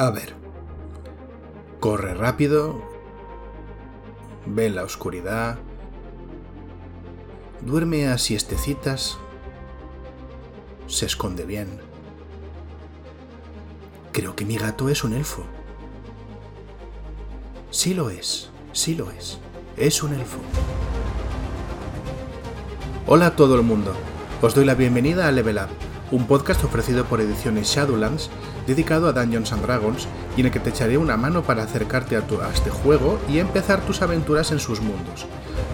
A ver. Corre rápido. Ve en la oscuridad. Duerme a siestecitas. Se esconde bien. Creo que mi gato es un elfo. Sí lo es, sí lo es. Es un elfo. Hola a todo el mundo. Os doy la bienvenida a Level Up, un podcast ofrecido por Ediciones Shadowlands dedicado a Dungeons and Dragons y en el que te echaré una mano para acercarte a, tu, a este juego y empezar tus aventuras en sus mundos.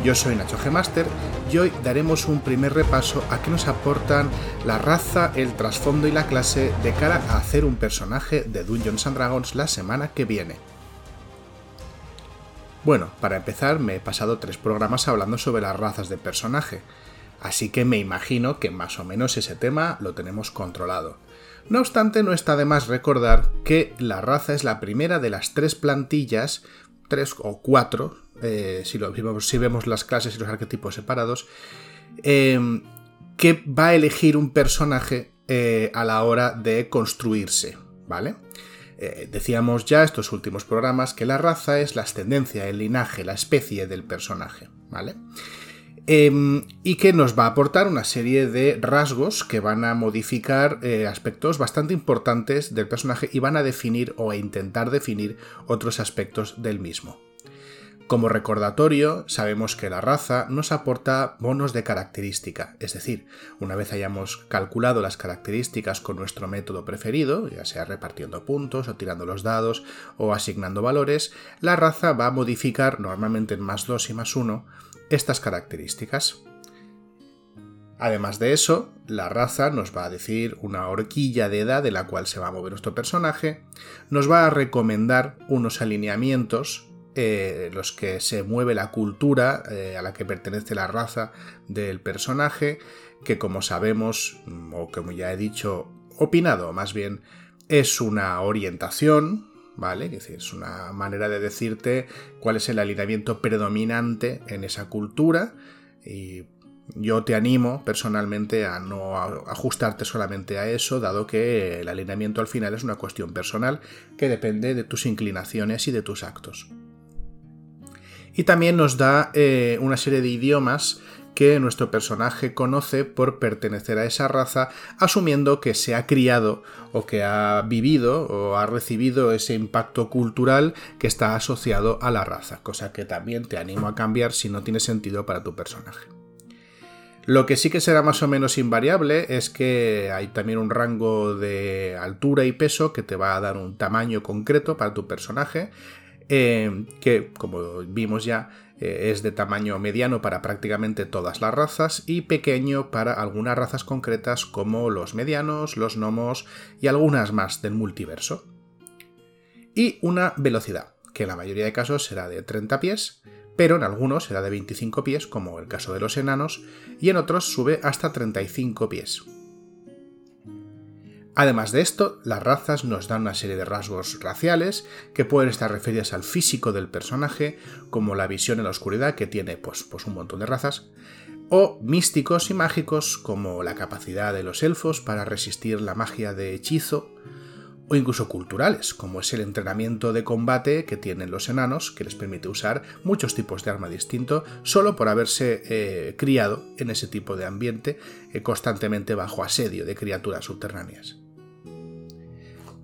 Yo soy Nacho G. Master y hoy daremos un primer repaso a qué nos aportan la raza, el trasfondo y la clase de cara a hacer un personaje de Dungeons and Dragons la semana que viene. Bueno, para empezar me he pasado tres programas hablando sobre las razas de personaje, así que me imagino que más o menos ese tema lo tenemos controlado. No obstante, no está de más recordar que la raza es la primera de las tres plantillas, tres o cuatro, eh, si, vemos, las clases y los arquetipos separados, em, que va a elegir un personaje eh, a la hora de construirse, ¿vale? Eh, decíamos ya estos últimos programas que la raza es la ascendencia, el linaje, la especie del personaje, ¿vale? Em, y que nos va a aportar una serie de rasgos que van a modificar eh, aspectos bastante importantes del personaje y van a definir o a intentar definir otros aspectos del mismo. Como recordatorio, sabemos que la raza nos aporta bonos de característica, es decir, una vez hayamos calculado las características con nuestro método preferido, ya sea repartiendo puntos o tirando los dados o asignando valores, la raza va a modificar normalmente en más 2 y más 1 estas características. Además de eso, la raza nos va a decir una horquilla de edad de la cual se va a mover nuestro personaje, nos va a recomendar unos alineamientos eh, los que se mueve la cultura eh, a la que pertenece la raza del personaje, que como sabemos, mm, o como ya he dicho, opinado más bien, es una orientación, ¿vale? Es una manera de decirte cuál es el alineamiento predominante en esa cultura y yo te animo personalmente a no ajustarte solamente a eso, dado que el alineamiento al final es una cuestión personal que depende de tus inclinaciones y de tus actos. Y también nos da eh, una serie de idiomas que nuestro personaje conoce por pertenecer a esa raza, asumiendo que se ha criado o que ha vivido o ha recibido ese impacto cultural que está asociado a la raza, cosa que también te animo a cambiar si no tiene sentido para tu personaje. Lo que sí que será más o menos invariable es que hay también un rango de altura y peso que te va a dar un tamaño concreto para tu personaje, eh, que como vimos ya eh, es de tamaño mediano para prácticamente todas las razas y pequeño para algunas razas concretas como los medianos, los gnomos y algunas más del multiverso. Y una velocidad, que en la mayoría de casos será de 30 pies, pero en algunos será de 25 pies, como el caso de los enanos, y en otros sube hasta 35 pies. Además de esto, las razas nos dan una serie de rasgos raciales que pueden estar referidas al físico del personaje, como la visión en la oscuridad que tiene pues, pues un montón de razas, o místicos y mágicos como la capacidad de los elfos para resistir la magia de hechizo, o incluso culturales, como es el entrenamiento de combate que tienen los enanos, que les permite usar muchos tipos de arma distinto solo por haberse eh, criado en ese tipo de ambiente eh, constantemente bajo asedio de criaturas subterráneas.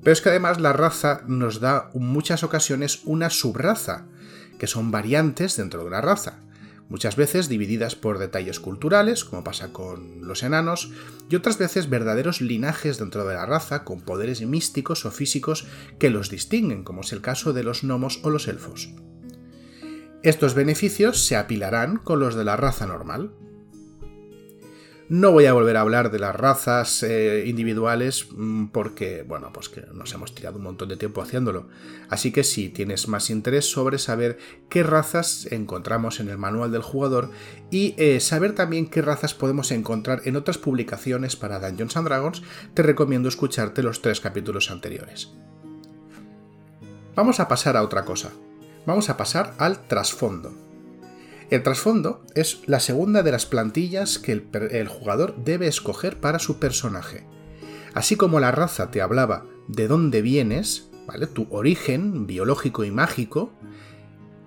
Pero es que además la raza nos da en muchas ocasiones una subraza, que son variantes dentro de una raza, muchas veces divididas por detalles culturales, como pasa con los enanos, y otras veces verdaderos linajes dentro de la raza con poderes místicos o físicos que los distinguen, como es el caso de los gnomos o los elfos. Estos beneficios se apilarán con los de la raza normal, no voy a volver a hablar de las razas eh, individuales mm, porque, bueno, pues nos hemos tirado un montón de tiempo haciéndolo. Así que si tienes más interés sobre saber qué razas encontramos en el manual del jugador y eh, saber también qué razas podemos encontrar en otras publicaciones para Dungeons and Dragons, te recomiendo escucharte los tres capítulos anteriores. Vamos a pasar a otra cosa. Vamos a pasar al trasfondo. El trasfondo es la segunda de las plantillas que el, jugador debe escoger para su personaje. Así como la raza te hablaba de dónde vienes, ¿vale? Tu origen biológico y mágico,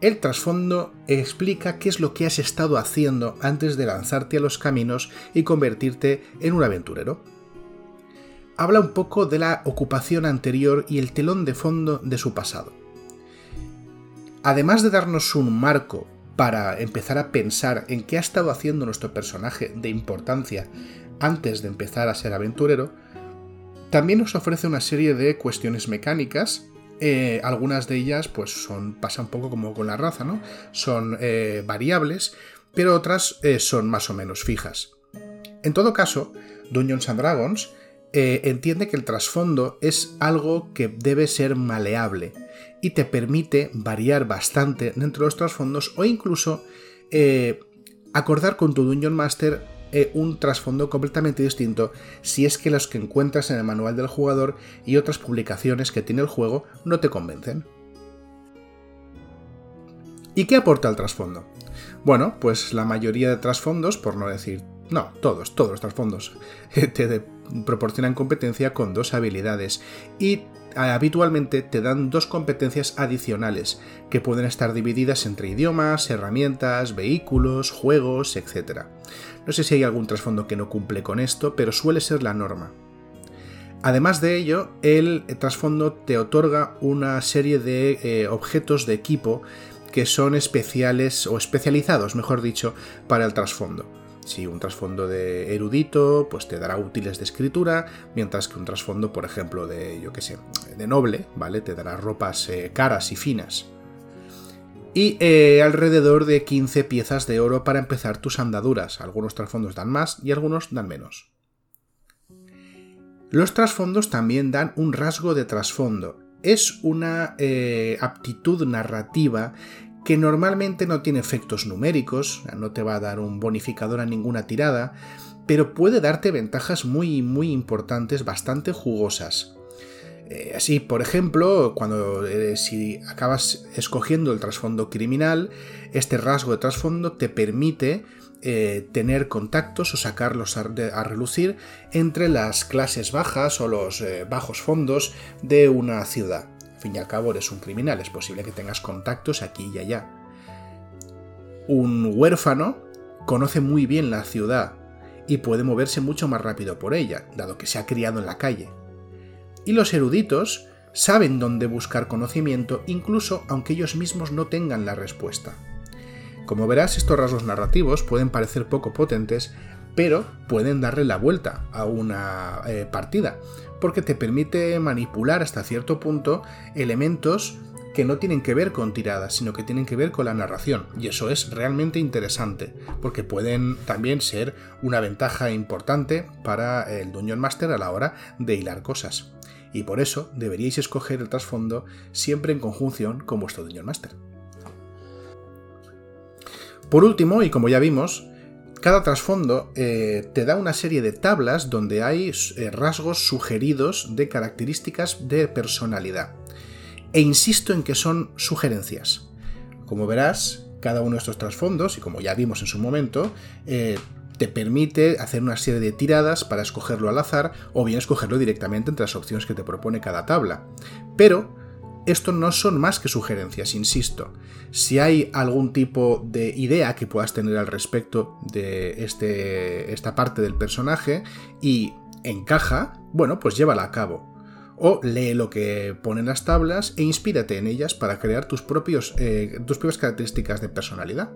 el trasfondo explica qué es lo que has estado haciendo antes de lanzarte a los caminos y convertirte en un aventurero. Habla un poco de la ocupación anterior y el telón de fondo de su pasado. Además de darnos un marco para empezar a pensar en qué ha estado haciendo nuestro personaje de importancia antes de empezar a ser aventurero, también nos ofrece una serie de cuestiones mecánicas. Eh, algunas de ellas, pues, son. pasa un poco como con la raza, ¿no? Son eh, variables, pero otras eh, son más o menos fijas. En todo caso, Dungeons and Dragons entiende que el trasfondo es algo que debe ser maleable y te permite variar bastante dentro de los trasfondos o incluso acordar con tu Dungeon Master eh, un trasfondo completamente distinto si es que los que encuentras en el manual del jugador y otras publicaciones que tiene el juego no te convencen. ¿Y qué aporta el trasfondo? Bueno, pues la mayoría de trasfondos, por no decir, no, todos, todos los trasfondos, te proporcionan competencia con dos habilidades y habitualmente te dan dos competencias adicionales, que pueden estar divididas entre idiomas, herramientas, vehículos, juegos, etc. No sé si hay algún trasfondo que no cumple con esto, pero suele ser la norma. Además de ello, el trasfondo te otorga una serie de eh, objetos de equipo que son especiales o especializados, mejor dicho, para el trasfondo. Si un trasfondo de erudito, pues te dará útiles de escritura, mientras que un trasfondo, por ejemplo, de, yo qué sé, de noble, ¿vale? Te dará ropas eh, caras y finas. Y eh, alrededor de 15 piezas de oro para empezar tus andaduras. Algunos trasfondos dan más y algunos dan menos. Los trasfondos también dan un rasgo de trasfondo. Es una eh, aptitud narrativa que normalmente no tiene efectos numéricos, no te va a dar un bonificador a ninguna tirada, pero puede darte ventajas muy, muy importantes, bastante jugosas. Eh, así, por ejemplo, cuando eh, si acabas escogiendo el trasfondo criminal, este rasgo de trasfondo te permite eh, tener contactos o sacarlos a, relucir entre las clases bajas o los bajos fondos de una ciudad fin y al cabo eres un criminal, es posible que tengas contactos aquí y allá. Un huérfano conoce muy bien la ciudad y puede moverse mucho más rápido por ella, dado que se ha criado en la calle. Y los eruditos saben dónde buscar conocimiento incluso aunque ellos mismos no tengan la respuesta. Como verás, estos rasgos narrativos pueden parecer poco potentes, pero pueden darle la vuelta a una eh, partida, porque te permite manipular hasta cierto punto elementos que no tienen que ver con tiradas, sino que tienen que ver con la narración. Y eso es realmente interesante, porque pueden también ser una ventaja importante para el Dungeon Master a la hora de hilar cosas. Y por eso deberíais escoger el trasfondo siempre en conjunción con vuestro Dungeon Master. Por último, y como ya vimos, cada trasfondo eh, te da una serie de tablas donde hay eh, rasgos sugeridos de características de personalidad. E insisto en que son sugerencias. Como verás, cada uno de estos trasfondos, y como ya vimos en su momento, eh, te permite hacer una serie de tiradas para escogerlo al azar o bien escogerlo directamente entre las opciones que te propone cada tabla. Pero esto no son más que sugerencias, insisto. Si hay algún tipo de idea que puedas tener al respecto de este, esta parte del personaje y encaja, bueno, pues llévala a cabo. O lee lo que ponen las tablas e inspírate en ellas para crear tus, propios, eh, tus propias características de personalidad.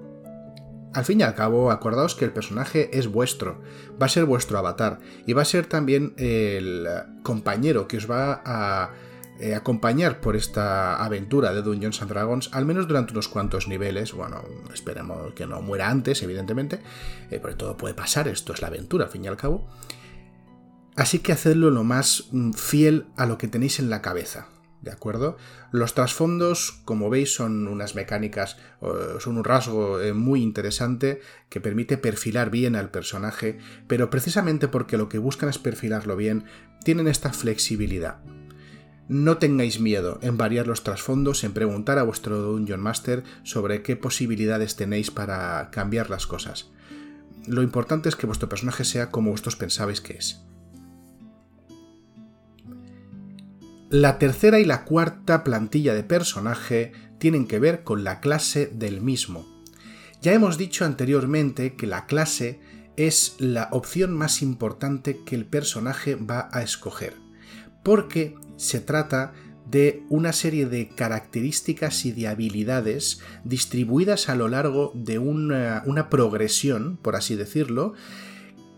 Al fin y al cabo, acordaos que el personaje es vuestro, va a ser vuestro avatar y va a ser también el compañero que os va a eh, acompañar por esta aventura de Dungeons and Dragons, al menos durante unos cuantos niveles. Bueno, esperemos que no muera antes, evidentemente, eh, porque todo puede pasar, esto es la aventura, al fin y al cabo. Así que hacedlo lo más mm, fiel a lo que tenéis en la cabeza. ¿De acuerdo? Los trasfondos, como veis, son unas mecánicas, son un rasgo eh, muy interesante que permite perfilar bien al personaje, pero precisamente porque lo que buscan es perfilarlo bien, tienen esta flexibilidad. No tengáis miedo en variar los trasfondos, en preguntar a vuestro Dungeon Master sobre qué posibilidades tenéis para cambiar las cosas. Lo importante es que vuestro personaje sea como vosotros pensabais que es. La tercera y la cuarta plantilla de personaje tienen que ver con la clase del mismo. Ya hemos dicho anteriormente que la clase es la opción más importante que el personaje va a escoger, porque se trata de una serie de características y de habilidades distribuidas a lo largo de una, progresión, por así decirlo,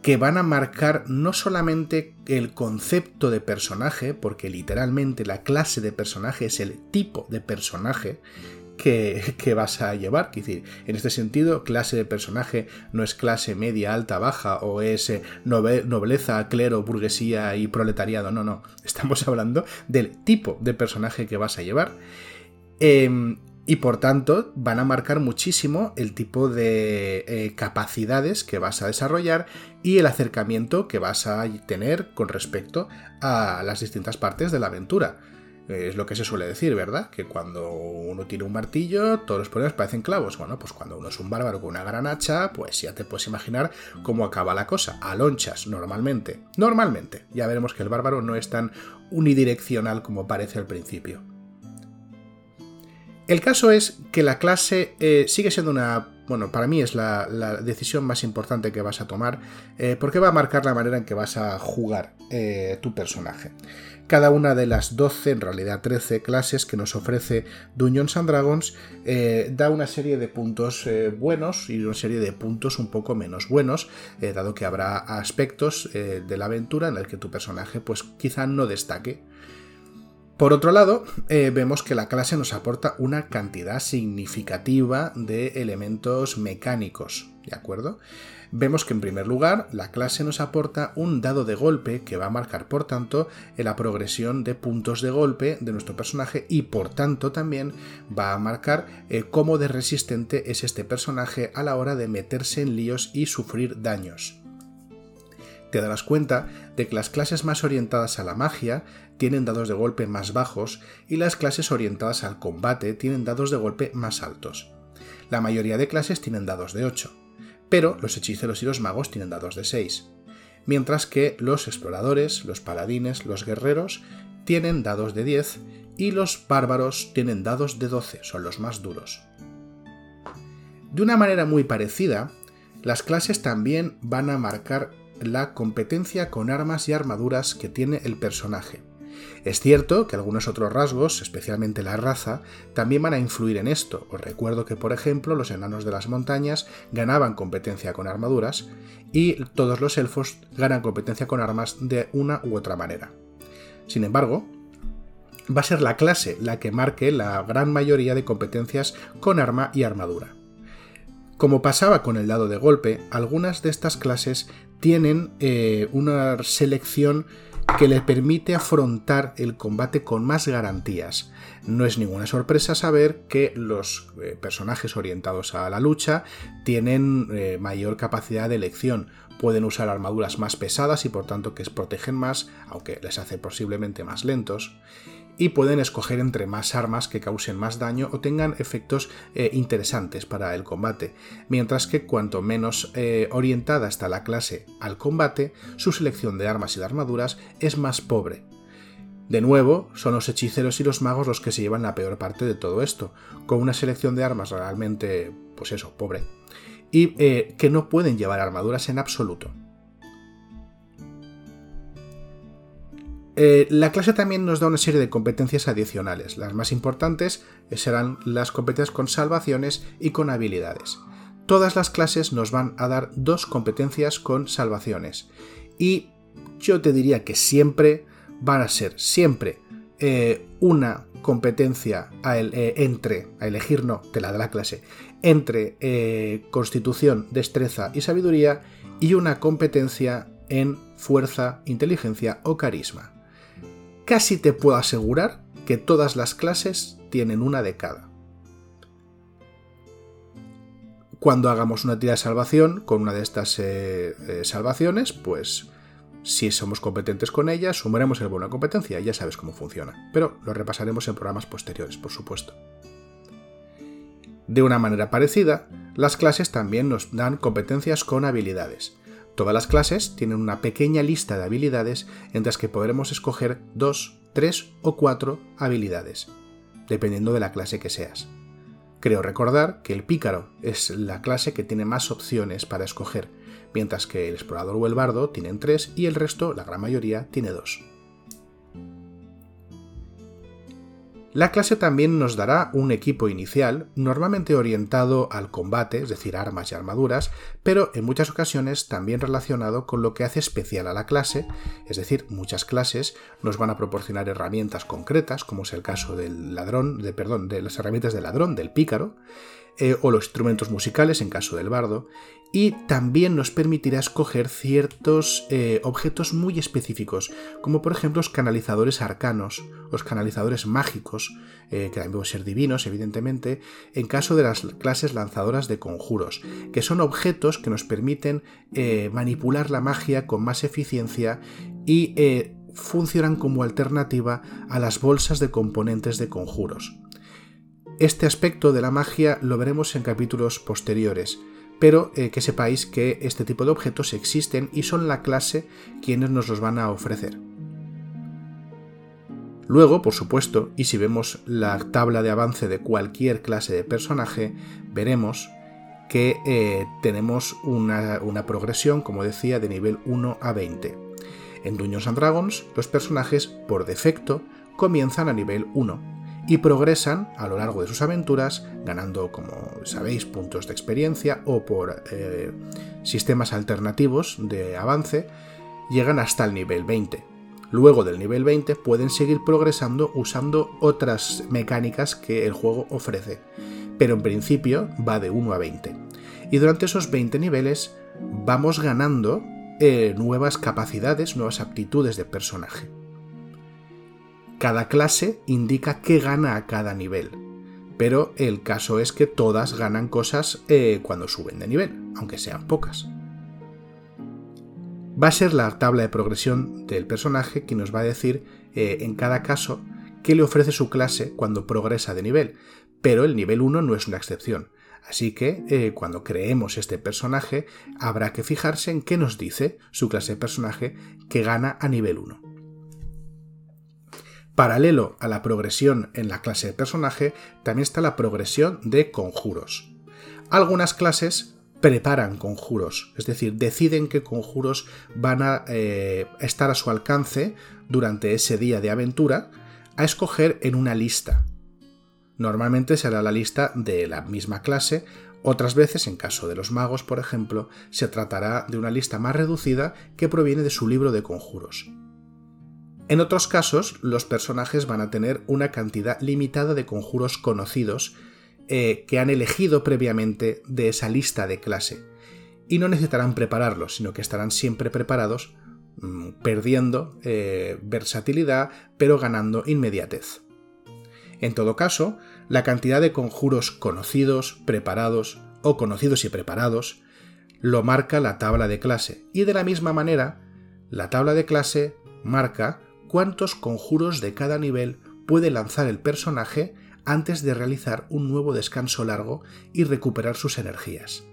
que van a marcar no solamente el concepto de personaje, porque literalmente la clase de personaje es el tipo de personaje que, vas a llevar. Es decir, en este sentido, clase de personaje no es clase media, alta, baja, o es eh, nobleza, clero, burguesía y proletariado. No, no. Estamos hablando del tipo de personaje que vas a llevar. Em, y por tanto van a marcar muchísimo el tipo de eh, capacidades que vas a desarrollar y el acercamiento que vas a tener con respecto a las distintas partes de la aventura. Es lo que se suele decir, ¿verdad? Que cuando uno tiene un martillo, todos los problemas parecen clavos. Bueno, pues cuando uno es un bárbaro con una gran hacha, pues ya te puedes imaginar cómo acaba la cosa. A lonchas, normalmente. Normalmente. Ya veremos que el bárbaro no es tan unidireccional como parece al principio. El caso es que la clase eh, sigue siendo una... Bueno, para mí es la, decisión más importante que vas a tomar eh, porque va a marcar la manera en que vas a jugar eh, tu personaje. Cada una de las 12, en realidad 13 clases que nos ofrece Dungeons and Dragons da una serie de puntos buenos y una serie de puntos un poco menos buenos, dado que habrá aspectos de la aventura en el que tu personaje pues quizá no destaque por otro lado, eh, vemos que la clase nos aporta una cantidad significativa de elementos mecánicos, ¿de acuerdo? Vemos que en primer lugar la clase nos aporta un dado de golpe que va a marcar por tanto la progresión de puntos de golpe de nuestro personaje y por tanto también va a marcar eh, cómo de resistente es este personaje a la hora de meterse en líos y sufrir daños te darás cuenta de que las clases más orientadas a la magia tienen dados de golpe más bajos y las clases orientadas al combate tienen dados de golpe más altos. La mayoría de clases tienen dados de 8, pero los hechiceros y los magos tienen dados de 6, mientras que los exploradores, los paladines, los guerreros tienen dados de 10 y los bárbaros tienen dados de 12, son los más duros. De una manera muy parecida, las clases también van a marcar la competencia con armas y armaduras que tiene el personaje. Es cierto que algunos otros rasgos, especialmente la raza, también van a influir en esto. Os recuerdo que, por ejemplo, los enanos de las montañas ganaban competencia con armaduras y todos los elfos ganan competencia con armas de una u otra manera. Sin embargo, va a ser la clase la que marque la gran mayoría de competencias con arma y armadura. Como pasaba con el dado de golpe, algunas de estas clases tienen eh, una selección que le permite afrontar el combate con más garantías. No es ninguna sorpresa saber que los eh, personajes orientados a la lucha tienen eh, mayor capacidad de elección, pueden usar armaduras más pesadas y por tanto que protegen más, aunque les hace posiblemente más lentos y pueden escoger entre más armas que causen más daño o tengan efectos eh, interesantes para el combate, mientras que cuanto menos eh, orientada está la clase al combate, su selección de armas y de armaduras es más pobre. De nuevo, son los hechiceros y los magos los que se llevan la peor parte de todo esto, con una selección de armas realmente, pues eso, pobre, y eh, que no pueden llevar armaduras en absoluto. Eh, la clase también nos da una serie de competencias adicionales. Las más importantes serán las competencias con salvaciones y con habilidades. Todas las clases nos van a dar dos competencias con salvaciones. Y yo te diría que siempre van a ser siempre eh, una competencia eh, entre, a elegir no, te la da la clase, entre constitución, destreza y sabiduría y una competencia en fuerza, inteligencia o carisma casi te puedo asegurar que todas las clases tienen una de cada. Cuando hagamos una tira de salvación con una de estas eh, eh, salvaciones, pues si somos competentes con ella, sumaremos el bono de competencia, ya sabes cómo funciona. Pero lo repasaremos en programas posteriores, por supuesto. De una manera parecida, las clases también nos dan competencias con habilidades. Todas las clases tienen una pequeña lista de habilidades en las que podremos escoger dos, tres o cuatro habilidades, dependiendo de la clase que seas. Creo recordar que el pícaro es la clase que tiene más opciones para escoger, mientras que el explorador o el bardo tienen tres y el resto, la gran mayoría, tiene dos. La clase también nos dará un equipo inicial, normalmente orientado al combate, es decir, armas y armaduras, pero en muchas ocasiones también relacionado con lo que hace especial a la clase, es decir, muchas clases nos van a proporcionar herramientas concretas, como es el caso del ladrón, de, perdón, de las herramientas del ladrón, del pícaro, eh, o los instrumentos musicales en caso del bardo, y también nos permitirá escoger ciertos eh, objetos muy específicos, como por ejemplo los canalizadores arcanos, los canalizadores mágicos, eh, que también pueden ser divinos, evidentemente, en caso de las clases lanzadoras de conjuros, que son objetos que nos permiten manipular la magia con más eficiencia y funcionan como alternativa a las bolsas de componentes de conjuros. Este aspecto de la magia lo veremos en capítulos posteriores, pero eh, que sepáis que este tipo de objetos existen y son la clase quienes nos los van a ofrecer. Luego, por supuesto, y si vemos la tabla de avance de cualquier clase de personaje, veremos que eh, tenemos una, progresión, como decía, de nivel 1 a 20. En Dungeons and Dragons, los personajes, por defecto, comienzan a nivel 1, y progresan a lo largo de sus aventuras, ganando, como sabéis, puntos de experiencia o por eh, sistemas alternativos de avance, llegan hasta el nivel 20. Luego del nivel 20 pueden seguir progresando usando otras mecánicas que el juego ofrece, pero en principio va de 1 a 20. Y durante esos 20 niveles vamos ganando eh, nuevas capacidades, nuevas aptitudes de personaje. Cada clase indica qué gana a cada nivel, pero el caso es que todas ganan cosas eh, cuando suben de nivel, aunque sean pocas. Va a ser la tabla de progresión del personaje quien nos va a decir eh, en cada caso qué le ofrece su clase cuando progresa de nivel, pero el nivel 1 no es una excepción. Así que eh, cuando creemos este personaje habrá que fijarse en qué nos dice su clase de personaje que gana a nivel 1. Paralelo a la progresión en la clase de personaje, también está la progresión de conjuros. Algunas clases preparan conjuros, es decir, deciden qué conjuros van a eh, estar a su alcance durante ese día de aventura a escoger en una lista. Normalmente será la lista de la misma clase, otras veces, en caso de los magos, por ejemplo, se tratará de una lista más reducida que proviene de su libro de conjuros. En otros casos, los personajes van a tener una cantidad limitada de conjuros conocidos eh, que han elegido previamente de esa lista de clase, y no necesitarán prepararlos, sino que estarán siempre preparados, mm, perdiendo eh, versatilidad, pero ganando inmediatez. En todo caso, la cantidad de conjuros conocidos, preparados o conocidos y preparados lo marca la tabla de clase, y de la misma manera, la tabla de clase marca cuántos conjuros de cada nivel puede lanzar el personaje antes de realizar un nuevo descanso largo y recuperar sus energías.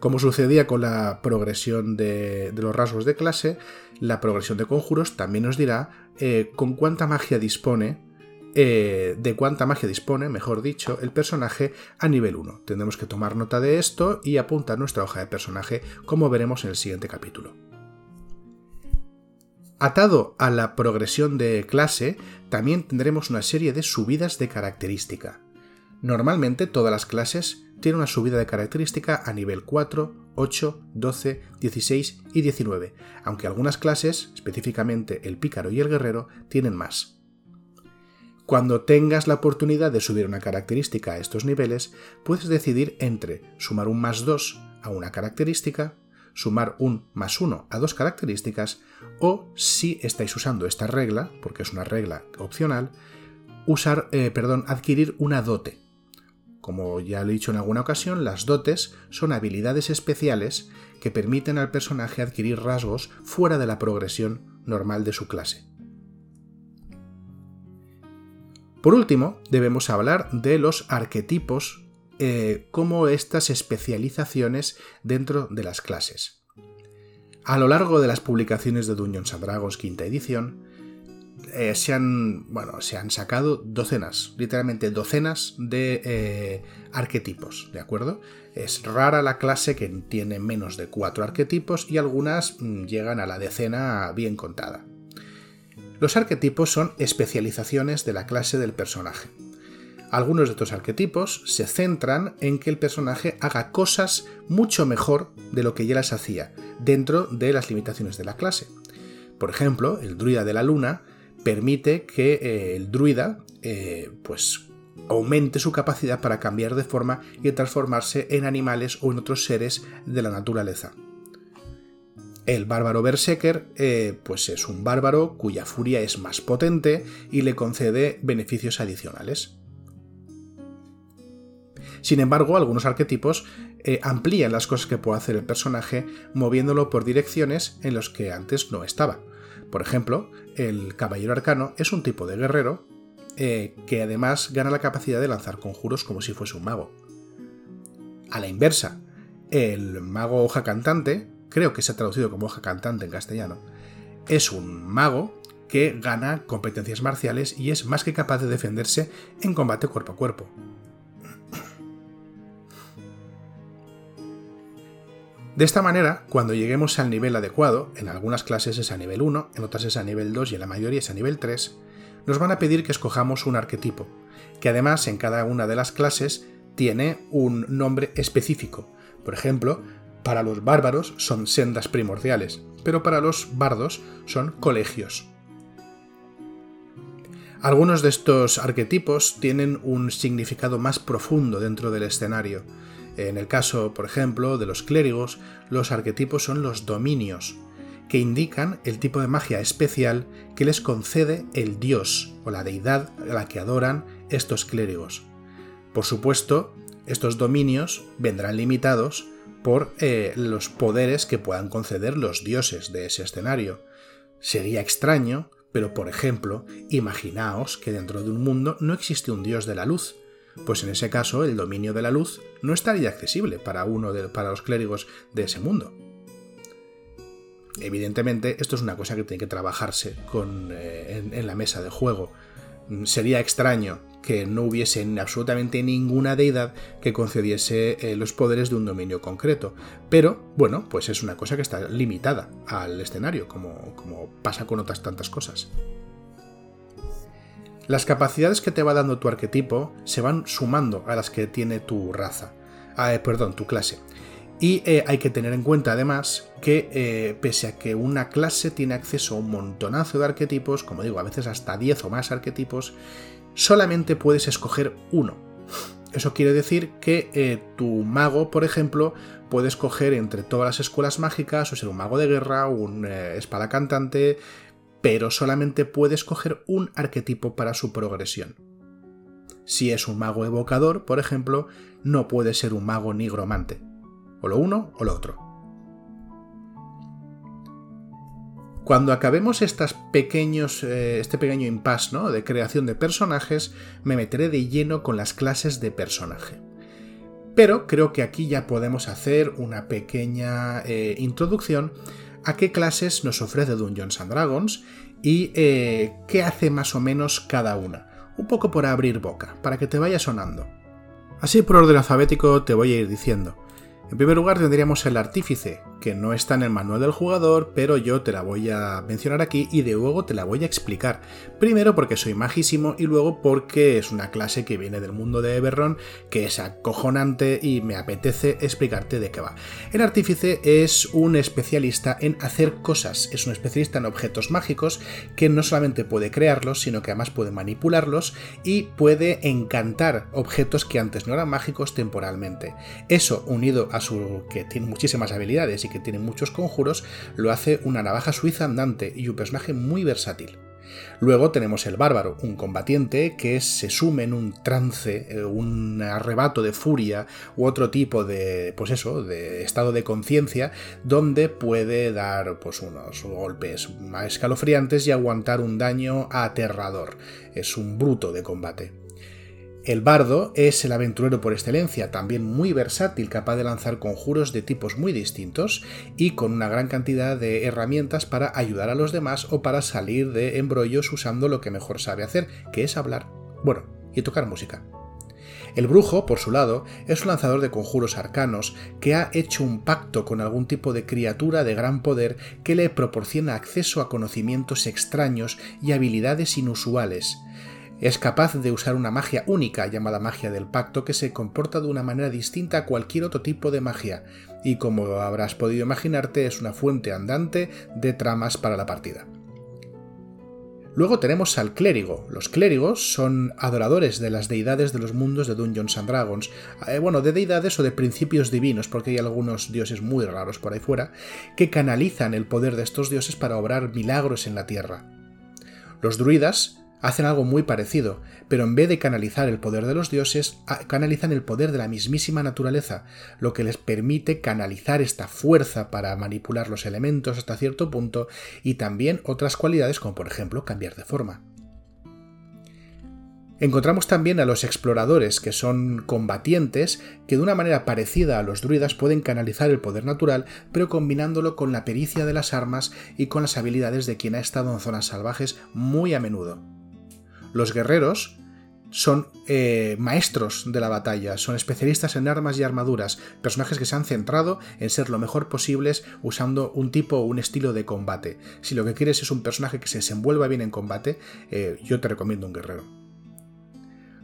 Como sucedía con la progresión de, los rasgos de clase, la progresión de conjuros también nos dirá eh, con cuánta magia dispone, eh, de cuánta magia dispone, mejor dicho, el personaje a nivel 1. Tendremos que tomar nota de esto y apuntar nuestra hoja de personaje, como veremos en el siguiente capítulo. Atado a la progresión de clase, también tendremos una serie de subidas de característica. Normalmente todas las clases tienen una subida de característica a nivel 4, 8, 12, 16 y 19, aunque algunas clases, específicamente el pícaro y el guerrero, tienen más. Cuando tengas la oportunidad de subir una característica a estos niveles, puedes decidir entre sumar un más 2 a una característica sumar un más uno a dos características o si estáis usando esta regla, porque es una regla opcional, usar, eh, perdón, adquirir una dote. Como ya lo he dicho en alguna ocasión, las dotes son habilidades especiales que permiten al personaje adquirir rasgos fuera de la progresión normal de su clase. Por último, debemos hablar de los arquetipos eh, cómo estas especializaciones dentro de las clases. A lo largo de las publicaciones de Dungeons and quinta edición, eh, se, han, bueno, se han sacado docenas, literalmente docenas de eh, arquetipos, ¿de acuerdo? Es rara la clase que tiene menos de cuatro arquetipos y algunas mm, llegan a la decena bien contada. Los arquetipos son especializaciones de la clase del personaje. Algunos de estos arquetipos se centran en que el personaje haga cosas mucho mejor de lo que ya las hacía, dentro de las limitaciones de la clase. Por ejemplo, el druida de la luna permite que eh, el druida eh, pues aumente su capacidad para cambiar de forma y transformarse en animales o en otros seres de la naturaleza. El bárbaro Berserker eh, pues es un bárbaro cuya furia es más potente y le concede beneficios adicionales. Sin embargo, algunos arquetipos amplían las cosas que puede hacer el personaje moviéndolo por direcciones en las que antes no estaba. Por ejemplo, el caballero arcano es un tipo de guerrero eh, que además gana la capacidad de lanzar conjuros como si fuese un mago. A la inversa, el mago hoja cantante, creo que se ha traducido como hoja cantante en castellano, es un mago que gana competencias marciales y es más que capaz de defenderse en combate cuerpo a cuerpo. De esta manera, cuando lleguemos al nivel adecuado, en algunas clases es a nivel 1, en otras es a nivel 2 y en la mayoría es a nivel 3, nos van a pedir que escojamos un arquetipo, que además en cada una de las clases tiene un nombre específico. Por ejemplo, para los bárbaros son sendas primordiales, pero para los bardos son colegios. Algunos de estos arquetipos tienen un significado más profundo dentro del escenario, en el caso, por ejemplo, de los clérigos, los arquetipos son los dominios, que indican el tipo de magia especial que les concede el dios o la deidad a la que adoran estos clérigos. Por supuesto, estos dominios vendrán limitados por eh, los poderes que puedan conceder los dioses de ese escenario. Sería extraño, pero por ejemplo, imaginaos que dentro de un mundo no existe un dios de la luz, pues en ese caso el dominio de la luz no estaría accesible para uno de para los clérigos de ese mundo. Evidentemente, esto es una cosa que tiene que trabajarse con, eh, en, la mesa de juego. Mm, sería extraño que no hubiese absolutamente ninguna deidad que concediese eh, los poderes de un dominio concreto. Pero, bueno, pues es una cosa que está limitada al escenario, como, como pasa con otras tantas cosas. Las capacidades que te va dando tu arquetipo se van sumando a las que tiene tu raza, eh, perdón, tu clase. Y eh, hay que tener en cuenta además que eh, pese a que una clase tiene acceso a un montonazo de arquetipos, como digo, a veces hasta 10 o más arquetipos, solamente puedes escoger uno. Eso quiere decir que tu mago, por ejemplo, puede escoger entre todas las escuelas mágicas, o ser un mago de guerra, un espada cantante, pero solamente puede escoger un arquetipo para su progresión. Si es un mago evocador, por ejemplo, no puede ser un mago nigromante, o lo uno o lo otro. Cuando acabemos estas pequeños, eh, este pequeño impasse de creación de personajes, me meteré de lleno con las clases de personaje. Pero creo que aquí ya podemos hacer una pequeña eh, introducción a qué clases nos ofrece Dungeons and Dragons y eh, qué hace más o menos cada una. Un poco por abrir boca, para que te vaya sonando. Así por orden alfabético te voy a ir diciendo. En primer lugar tendríamos el artífice, que no está en el manual del jugador, pero yo te la voy a mencionar aquí y de luego te la voy a explicar. Primero porque soy majísimo y luego porque es una clase que viene del mundo de Eberron, que es acojonante y me apetece explicarte de qué va. El artífice es un especialista en hacer cosas, es un especialista en objetos mágicos que no solamente puede crearlos, sino que además puede manipularlos y puede encantar objetos que antes no eran mágicos temporalmente. Eso unido a que tiene muchísimas habilidades y que tiene muchos conjuros, lo hace una navaja suiza andante y un personaje muy versátil. Luego tenemos el bárbaro, un combatiente que se sume en un trance, eh, un arrebato de furia u otro tipo de, pues eso, de estado de conciencia, donde puede dar pues unos golpes más escalofriantes y aguantar un daño aterrador. Es un bruto de combate. El bardo es el aventurero por excelencia, también muy versátil, capaz de lanzar conjuros de tipos muy distintos y con una gran cantidad de herramientas para ayudar a los demás o para salir de embrollos usando lo que mejor sabe hacer, que es hablar. Bueno, y tocar música. El brujo, por su lado, es un lanzador de conjuros arcanos que ha hecho un pacto con algún tipo de criatura de gran poder que le proporciona acceso a conocimientos extraños y habilidades inusuales, es capaz de usar una magia única llamada magia del pacto que se comporta de una manera distinta a cualquier otro tipo de magia, y como habrás podido imaginarte es una fuente andante de tramas para la partida. Luego tenemos al clérigo. Los clérigos son adoradores de las deidades de los mundos de Dungeons and Dragons. Eh, bueno, de deidades o de principios divinos, porque hay algunos dioses muy raros por ahí fuera, que canalizan el poder de estos dioses para obrar milagros en la tierra. Los druidas hacen algo muy parecido, pero en vez de canalizar el poder de los dioses, canalizan el poder de la mismísima naturaleza, lo que les permite canalizar esta fuerza para manipular los elementos hasta cierto punto y también otras cualidades como por ejemplo cambiar de forma. Encontramos también a los exploradores, que son combatientes, que de una manera parecida a los druidas pueden canalizar el poder natural, pero combinándolo con la pericia de las armas y con las habilidades de quien ha estado en zonas salvajes muy a menudo. Los guerreros son eh, maestros de la batalla, son especialistas en armas y armaduras, personajes que se han centrado en ser lo mejor posibles usando un tipo o un estilo de combate. Si lo que quieres es un personaje que se desenvuelva bien en combate, eh, yo te recomiendo un guerrero.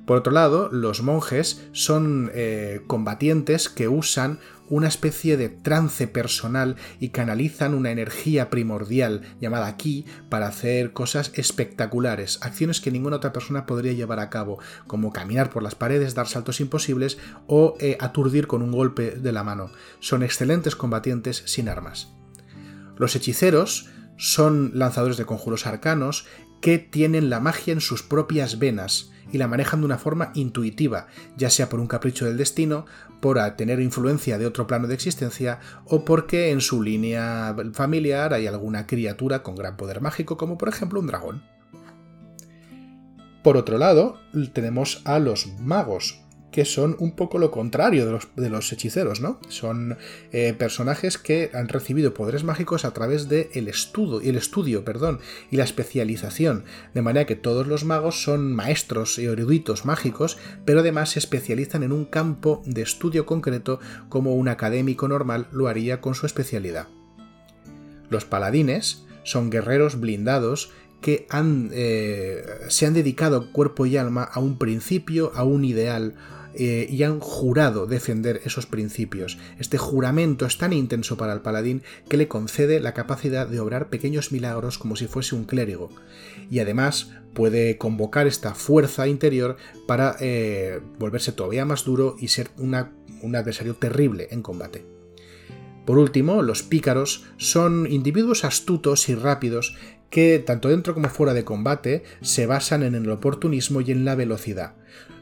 Por otro lado, los monjes son eh, combatientes que usan una especie de trance personal y canalizan una energía primordial llamada ki para hacer cosas espectaculares, acciones que ninguna otra persona podría llevar a cabo, como caminar por las paredes, dar saltos imposibles o eh, aturdir con un golpe de la mano. Son excelentes combatientes sin armas. Los hechiceros son lanzadores de conjuros arcanos que tienen la magia en sus propias venas, y la manejan de una forma intuitiva, ya sea por un capricho del destino, por tener influencia de otro plano de existencia o porque en su línea familiar hay alguna criatura con gran poder mágico, como por ejemplo un dragón. Por otro lado, tenemos a los magos, que son un poco lo contrario de los, hechiceros, ¿no? Son eh, personajes que han recibido poderes mágicos a través del el estudio, el estudio perdón, y la especialización, de manera que todos los magos son maestros y eruditos mágicos, pero además se especializan en un campo de estudio concreto como un académico normal lo haría con su especialidad. Los paladines son guerreros blindados que han, eh, se han dedicado cuerpo y alma a un principio, a un ideal, eh, y han jurado defender esos principios. Este juramento es tan intenso para el paladín que le concede la capacidad de obrar pequeños milagros como si fuese un clérigo. Y además puede convocar esta fuerza interior para eh, volverse todavía más duro y ser un adversario terrible en combate. Por último, los pícaros son individuos astutos y rápidos que, tanto dentro como fuera de combate, se basan en el oportunismo y en la velocidad.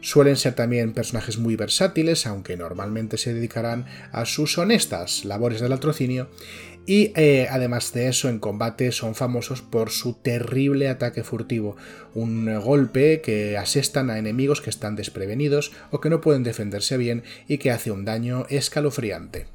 Suelen ser también personajes muy versátiles, aunque normalmente se dedicarán a sus honestas labores del latrocinio, y eh, además de eso en combate son famosos por su terrible ataque furtivo, un golpe que asestan a enemigos que están desprevenidos o que no pueden defenderse bien y que hace un daño escalofriante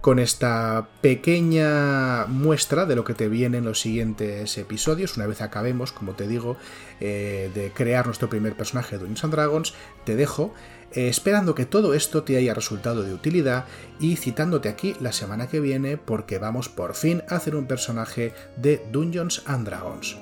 con esta pequeña muestra de lo que te viene en los siguientes episodios. Una vez acabemos, como te digo, eh, de crear nuestro primer personaje de Dungeons and Dragons, te dejo eh, esperando que todo esto te haya resultado de utilidad y citándote aquí la semana que viene porque vamos por fin a hacer un personaje de Dungeons and Dragons.